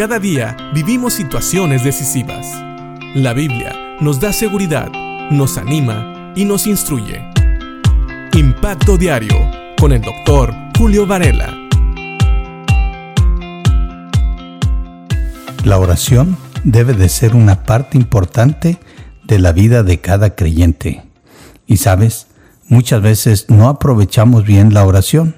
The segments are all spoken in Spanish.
Cada día vivimos situaciones decisivas. La Biblia nos da seguridad, nos anima y nos instruye. Impacto Diario con el doctor Julio Varela. La oración debe de ser una parte importante de la vida de cada creyente. Y sabes, muchas veces no aprovechamos bien la oración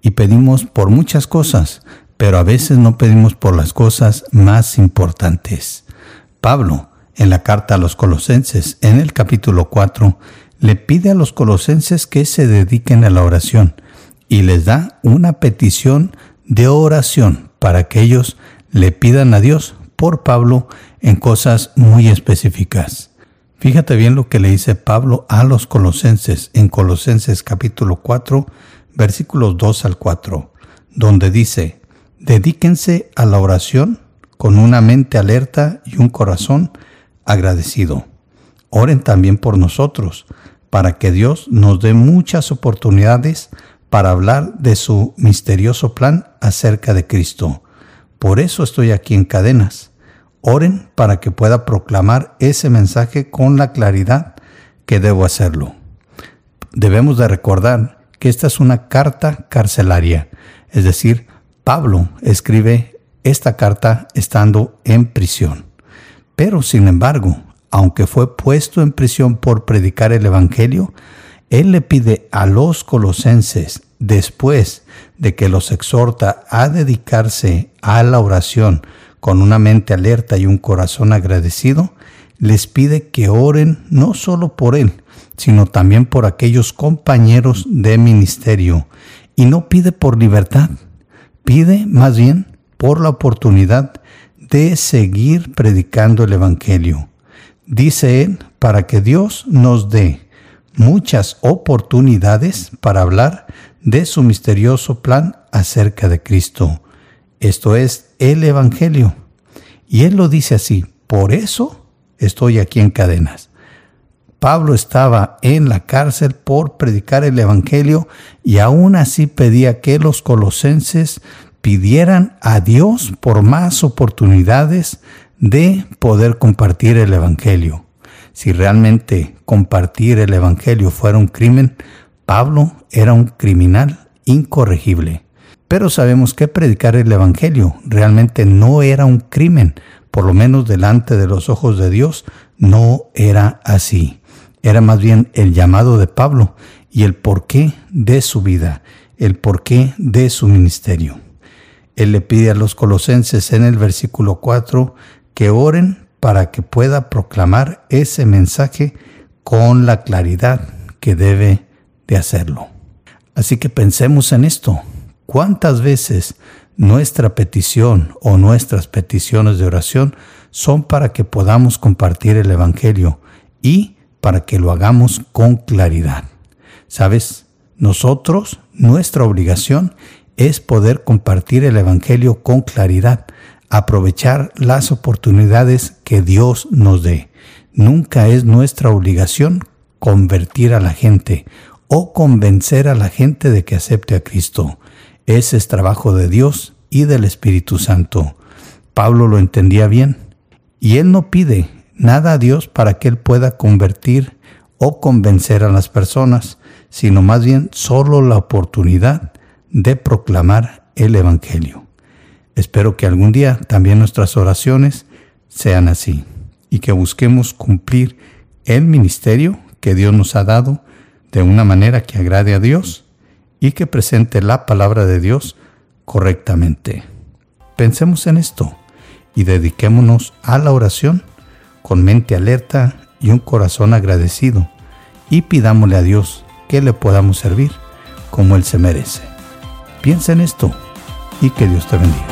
y pedimos por muchas cosas, pero a veces no pedimos por las cosas más importantes. Pablo, en la carta a los colosenses, en el capítulo 4, le pide a los colosenses que se dediquen a la oración y les da una petición de oración para que ellos le pidan a Dios por Pablo en cosas muy específicas. Fíjate bien lo que le dice Pablo a los colosenses en Colosenses capítulo 4, versículos 2 al 4, donde dice, Dedíquense a la oración con una mente alerta y un corazón agradecido. Oren también por nosotros, para que Dios nos dé muchas oportunidades para hablar de su misterioso plan acerca de Cristo. Por eso estoy aquí en cadenas. Oren para que pueda proclamar ese mensaje con la claridad que debo hacerlo. Debemos de recordar que esta es una carta carcelaria, es decir, Pablo escribe esta carta estando en prisión. Pero, sin embargo, aunque fue puesto en prisión por predicar el Evangelio, él le pide a los colosenses, después de que los exhorta a dedicarse a la oración con una mente alerta y un corazón agradecido, les pide que oren no solo por él, sino también por aquellos compañeros de ministerio, y no pide por libertad, Pide más bien por la oportunidad de seguir predicando el Evangelio. Dice él, para que Dios nos dé muchas oportunidades para hablar de su misterioso plan acerca de Cristo. Esto es el Evangelio. Y él lo dice así, por eso estoy aquí en cadenas. Pablo estaba en la cárcel por predicar el Evangelio y aún así pedía que los colosenses pidieran a Dios por más oportunidades de poder compartir el Evangelio. Si realmente compartir el Evangelio fuera un crimen, Pablo era un criminal incorregible. Pero sabemos que predicar el Evangelio realmente no era un crimen, por lo menos delante de los ojos de Dios, no era así era más bien el llamado de Pablo y el porqué de su vida, el porqué de su ministerio. Él le pide a los colosenses en el versículo 4 que oren para que pueda proclamar ese mensaje con la claridad que debe de hacerlo. Así que pensemos en esto. ¿Cuántas veces nuestra petición o nuestras peticiones de oración son para que podamos compartir el Evangelio y para que lo hagamos con claridad. ¿Sabes? Nosotros, nuestra obligación es poder compartir el Evangelio con claridad, aprovechar las oportunidades que Dios nos dé. Nunca es nuestra obligación convertir a la gente o convencer a la gente de que acepte a Cristo. Ese es trabajo de Dios y del Espíritu Santo. Pablo lo entendía bien y él no pide nada a Dios para que Él pueda convertir o convencer a las personas, sino más bien solo la oportunidad de proclamar el Evangelio. Espero que algún día también nuestras oraciones sean así y que busquemos cumplir el ministerio que Dios nos ha dado de una manera que agrade a Dios y que presente la palabra de Dios correctamente. Pensemos en esto y dediquémonos a la oración con mente alerta y un corazón agradecido, y pidámosle a Dios que le podamos servir como Él se merece. Piensa en esto y que Dios te bendiga.